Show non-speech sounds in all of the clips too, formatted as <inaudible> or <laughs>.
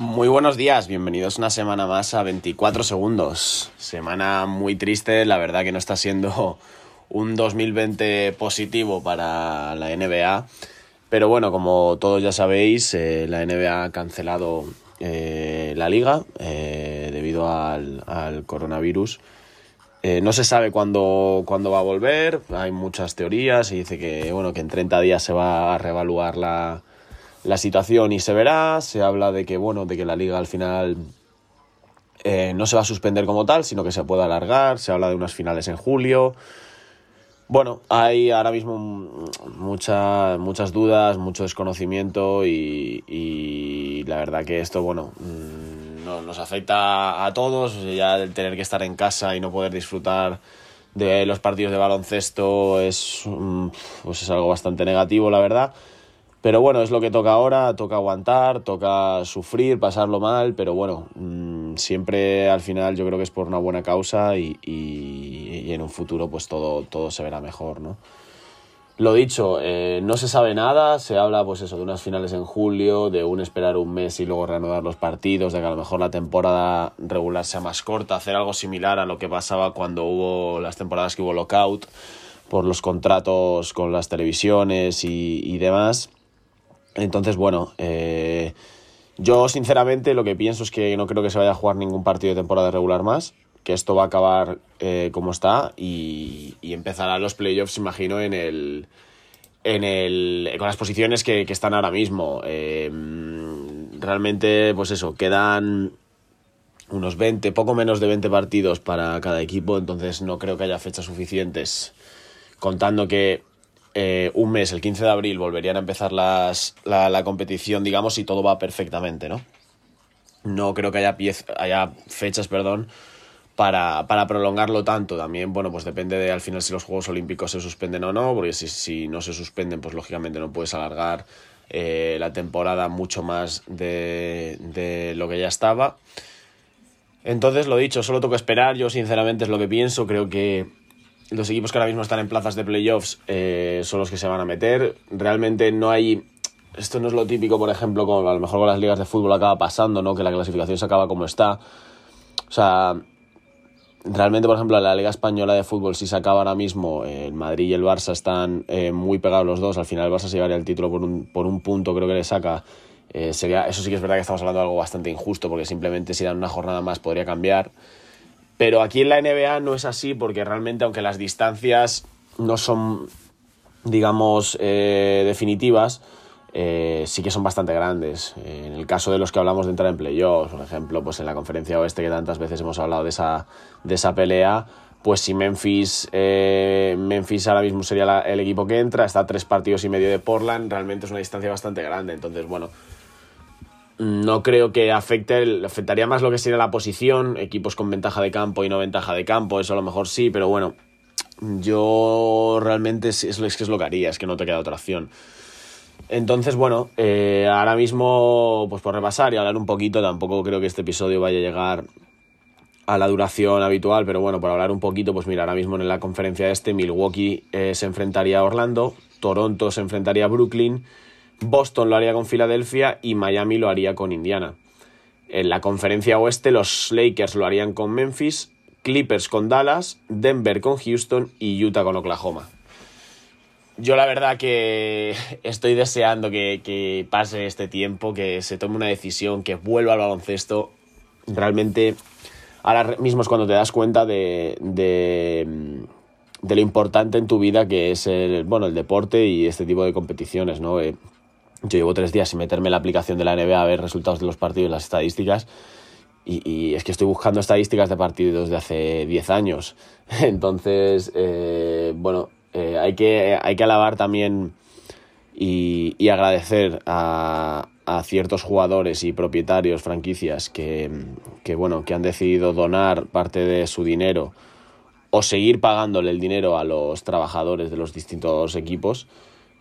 Muy buenos días, bienvenidos una semana más a 24 segundos. Semana muy triste, la verdad que no está siendo <laughs> un 2020 positivo para la NBA. Pero bueno, como todos ya sabéis, eh, la NBA ha cancelado eh, la liga eh, debido al, coronavirus. no se sabe cuándo, cuándo, va a volver, hay muchas teorías, se dice que, bueno, que en 30 días se va a reevaluar la, la situación y se verá. Se habla de que, bueno, de que la liga al final eh, no se va a suspender como tal, sino que se puede alargar. Se habla de unas finales en julio. Bueno, hay ahora mismo muchas dudas, mucho desconocimiento y, la verdad que esto, bueno, mm, nos afecta a todos. Ya el tener que estar en casa y no poder disfrutar de los partidos de baloncesto es, mm, pues es algo bastante negativo, la verdad. Pero bueno, es lo que toca ahora, toca aguantar, toca sufrir, pasarlo mal, pero bueno, mm, siempre al final yo creo que es por una buena causa y, en un futuro pues todo, todo se verá mejor, ¿no? Lo dicho, eh, no se sabe nada, se habla pues eso de unas finales en julio, de un esperar un mes y luego reanudar los partidos, de que a lo mejor la temporada regular sea más corta, hacer algo similar a lo que pasaba cuando hubo las temporadas que hubo lockout por los contratos con las televisiones y, y demás. Entonces, bueno, eh, yo sinceramente lo que pienso es que no creo que se vaya a jugar ningún partido de temporada regular más, que esto va a acabar eh, como está y, y empezarán los playoffs, imagino, en el, en el, con las posiciones que, están ahora mismo. Eh, realmente, pues eso, quedan unos 20, poco menos de 20 partidos para cada equipo, entonces no creo que haya fechas suficientes, contando que eh, un mes, el 15 de abril, volverían a empezar las, la, competición, digamos, y todo va perfectamente, ¿no? No creo que haya, haya fechas, perdón, para, prolongarlo tanto. También, bueno, pues depende de al final si los Juegos Olímpicos se suspenden o no, porque si, si no se suspenden, pues lógicamente no puedes alargar eh, la temporada mucho más de, de lo que ya estaba. Entonces, lo dicho, solo que esperar. Yo, sinceramente, es lo que pienso. Creo que los equipos que ahora mismo están en plazas de playoffs eh, son los que se van a meter. Realmente no hay. Esto no es lo típico, por ejemplo, como a lo mejor con las ligas de fútbol acaba pasando, ¿no? Que la clasificación se acaba como está. O sea, realmente, por ejemplo, la Liga Española de Fútbol, si se acaba ahora mismo, el Madrid y el Barça están eh, muy pegados los dos. Al final, el Barça se llevaría el título por un, por un punto, creo que le saca. Eh, sería, eso sí que es verdad que estamos hablando de algo bastante injusto, porque simplemente si dan una jornada más podría cambiar. Pero aquí en la NBA no es así porque realmente aunque las distancias no son, digamos, eh, definitivas, eh, sí que son bastante grandes. en el caso de los que hablamos de entrar en playoffs, por ejemplo, pues en la conferencia oeste que tantas veces hemos hablado de esa, de esa pelea, pues si Memphis, eh, Memphis ahora mismo sería el equipo que entra, está a tres partidos y medio de Portland, realmente es una distancia bastante grande. Entonces, bueno, no creo que afecte, afectaría más lo que sería la posición, equipos con ventaja de campo y no ventaja de campo, eso a lo mejor sí, pero bueno, yo realmente es, es, que es lo que haría, es que no te queda otra opción. Entonces, bueno, eh, ahora mismo, pues por repasar y hablar un poquito, tampoco creo que este episodio vaya a llegar a la duración habitual, pero bueno, por hablar un poquito, pues mira, ahora mismo en la conferencia este, Milwaukee eh, se enfrentaría a Orlando, Toronto se enfrentaría a Brooklyn, Boston lo haría con Filadelfia y Miami lo haría con Indiana. En la conferencia oeste los Lakers lo harían con Memphis, Clippers con Dallas, Denver con Houston y Utah con Oklahoma. Yo la verdad que estoy deseando que, pase este tiempo, que se tome una decisión, que vuelva al baloncesto. Realmente ahora mismo es cuando te das cuenta de, de, de lo importante en tu vida que es el, bueno, el deporte y este tipo de competiciones, ¿no? Eh, yo llevo tres días sin meterme en la aplicación de la NBA a ver resultados de los partidos y las estadísticas. Y, es que estoy buscando estadísticas de partidos de hace 10 años. <laughs> Entonces, eh, bueno, eh, hay, que, hay que alabar también y, agradecer a, ciertos jugadores y propietarios, franquicias, que, que, bueno, que han decidido donar parte de su dinero o seguir pagándole el dinero a los trabajadores de los distintos equipos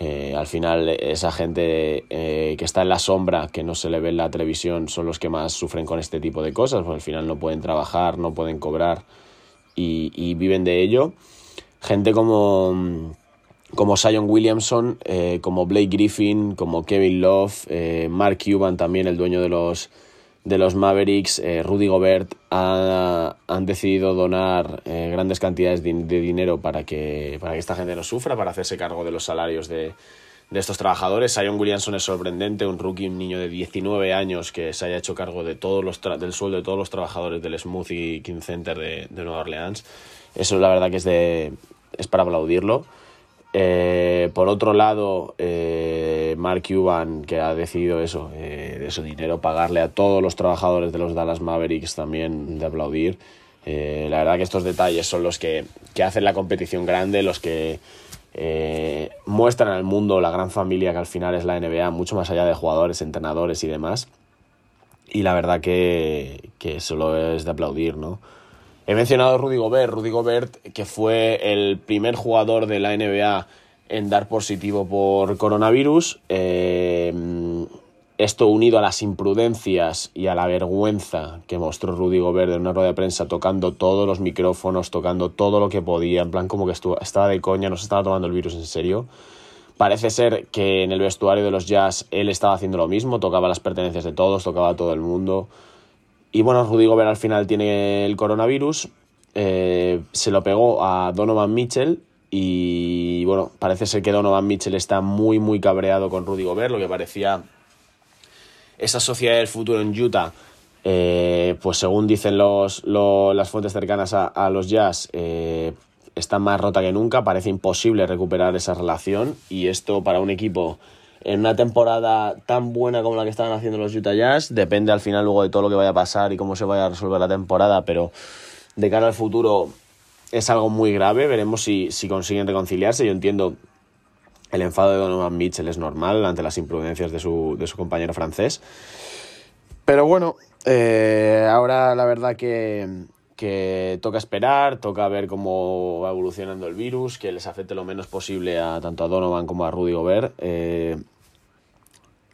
eh, al final, esa gente eh, que está en la sombra, que no se le ve en la televisión, son los que más sufren con este tipo de cosas, porque al final no pueden trabajar, no pueden cobrar y, viven de ello. Gente como, como Sion Williamson, eh, como Blake Griffin, como Kevin Love, Mark Cuban también, el dueño de los, de los Mavericks, eh, Rudy Gobert, han decidido donar eh, grandes cantidades de, dinero para que, para que esta gente no sufra, para hacerse cargo de los salarios de, de estos trabajadores. Zion Williamson es sorprendente, un rookie, un niño de 19 años que se haya hecho cargo de todos los del sueldo de todos los trabajadores del Smoothie King Center de, de Nueva Orleans. Eso la verdad que es, de, es para aplaudirlo. Eh, por otro lado, eh, Mark Cuban, que ha decidido eso, eh, de su dinero, pagarle a todos los trabajadores de los Dallas Mavericks también de aplaudir. la verdad que estos detalles son los que, que hacen la competición grande, los que muestran al mundo la gran familia que al final es la NBA, mucho más allá de jugadores, entrenadores y demás. Y la verdad que, que solo es de aplaudir, ¿no? He mencionado a Rudy Gobert, Rudy Gobert que fue el primer jugador de la NBA en dar positivo por coronavirus. Eh, esto unido a las imprudencias y a la vergüenza que mostró Rudy Gobert en una rueda de prensa tocando todos los micrófonos, tocando todo lo que podía, en plan como que estaba de coña, no se estaba tomando el virus en serio. Parece ser que en el vestuario de los Jazz él estaba haciendo lo mismo, tocaba las pertenencias de todos, tocaba a todo el mundo. Y bueno, Rudy Gobert al final tiene el coronavirus, eh, se lo pegó a Donovan Mitchell y bueno, parece ser que Donovan Mitchell está muy muy cabreado con Rudy Gobert, lo que parecía esa sociedad del futuro en Utah, eh, pues según dicen los, las fuentes cercanas a, los Jazz, eh, está más rota que nunca, parece imposible recuperar esa relación y esto para un equipo en una temporada tan buena como la que estaban haciendo los Utah Jazz. Depende al final luego de todo lo que vaya a pasar y cómo se vaya a resolver la temporada, pero de cara al futuro es algo muy grave. Veremos si, si consiguen reconciliarse. Yo entiendo el enfado de Donovan Mitchell es normal ante las imprudencias de su, de su compañero francés. Pero bueno, eh, ahora la verdad que, que toca esperar, toca ver cómo va evolucionando el virus, que les afecte lo menos posible a tanto a Donovan como a Rudy Gobert. Eh,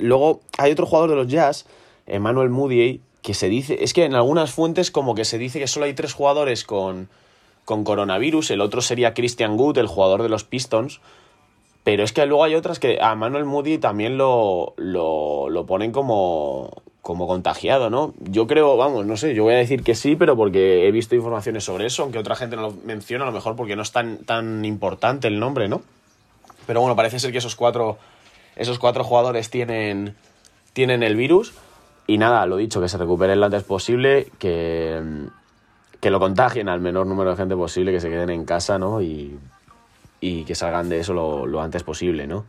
Luego hay otro jugador de los Jazz, Emmanuel Moody, que se dice, es que en algunas fuentes como que se dice que solo hay tres jugadores con, con coronavirus, el otro sería Christian Good, el jugador de los Pistons, pero es que luego hay otras que a Emmanuel Moody también lo, lo, ponen como, como contagiado, ¿no? Yo creo, vamos, no sé, yo voy a decir que sí, pero porque he visto informaciones sobre eso, aunque otra gente no lo menciona, a lo mejor porque no es tan, tan importante el nombre, ¿no? Pero bueno, parece ser que esos cuatro esos cuatro jugadores tienen, tienen el virus. Y nada, lo dicho, que se recuperen lo antes posible, que, que lo contagien al menor número de gente posible, que se queden en casa, ¿no? Y, y que salgan de eso lo, lo, antes posible, ¿no?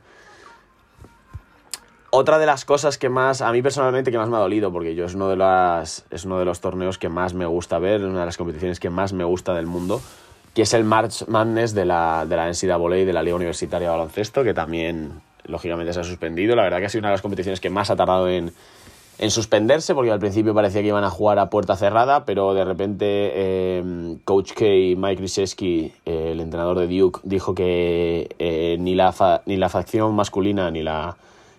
Otra de las cosas que más, a mí personalmente, que más me ha dolido, porque yo es uno de, las, es uno de los torneos que más me gusta ver, una de las competiciones que más me gusta del mundo, que es el March Madness de la, de la de la Liga Universitaria de Baloncesto, que también lógicamente se ha suspendido. La verdad que ha sido una de las competiciones que más ha tardado en, suspenderse, porque al principio parecía que iban a jugar a puerta cerrada, pero de repente eh, Coach K, Mike Krzyzewski, eh, el entrenador de Duke, dijo que eh, ni, la ni la facción masculina ni la,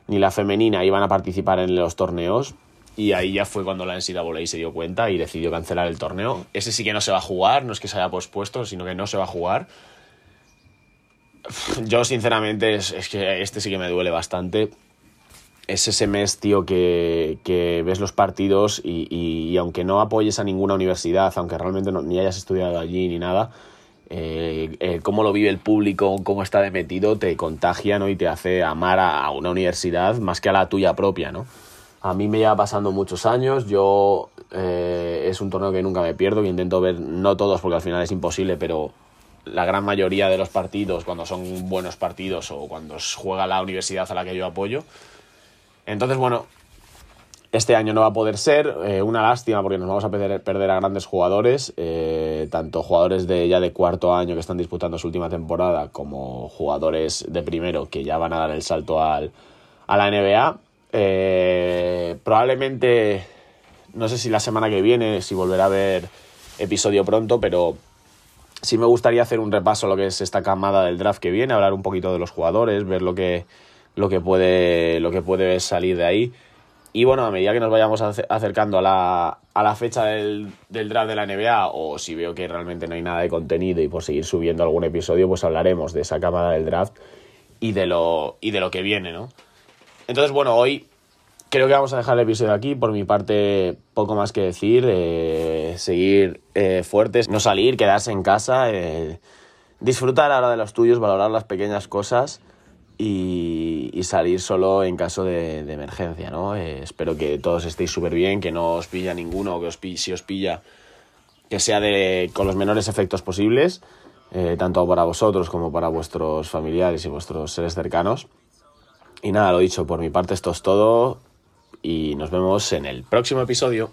ni la femenina iban a participar en los torneos. Y ahí ya fue cuando la NCAA se dio cuenta y decidió cancelar el torneo. Ese sí que no se va a jugar, no es que se haya pospuesto, sino que no se va a jugar. Yo, sinceramente, es, que este sí que me duele bastante. Es ese mes, tío, que, que ves los partidos y, y, aunque no apoyes a ninguna universidad, aunque realmente ni hayas estudiado allí ni nada, eh, eh, cómo lo vive el público, cómo está de metido, te contagia ¿no? y te hace amar a, una universidad más que a la tuya propia, ¿no? A mí me lleva pasando muchos años, yo eh, es un torneo que nunca me pierdo, que intento ver, no todos porque al final es imposible, pero la gran mayoría de los partidos, cuando son buenos partidos o cuando juega la universidad a la que yo apoyo. Entonces, bueno, este año no va a poder ser, eh, una lástima porque nos vamos a perder, perder a grandes jugadores, eh, tanto jugadores de ya de cuarto año que están disputando su última temporada como jugadores de primero que ya van a dar el salto al, a la NBA. Eh, probablemente, no sé si la semana que viene, si volverá a haber episodio pronto, pero sí me gustaría hacer un repaso a lo que es esta camada del draft que viene, hablar un poquito de los jugadores, ver lo que, lo que, puede, lo que puede salir de ahí. Y bueno, a medida que nos vayamos acercando a la, a la fecha del, del, draft de la NBA, o si veo que realmente no hay nada de contenido y por seguir subiendo algún episodio, pues hablaremos de esa camada del draft y de lo, y de lo que viene, ¿no? Entonces, bueno, hoy creo que vamos a dejar el episodio aquí. Por mi parte, poco más que decir. Eh, seguir eh, fuertes, no salir, quedarse en casa, eh, disfrutar ahora de los tuyos, valorar las pequeñas cosas y, salir solo en caso de, emergencia. ¿no? espero que todos estéis súper bien, que no os pilla ninguno, que os, si os pilla, que sea de, con los menores efectos posibles. tanto para vosotros como para vuestros familiares y vuestros seres cercanos. Y nada, lo dicho, por mi parte esto es todo y nos vemos en el próximo episodio.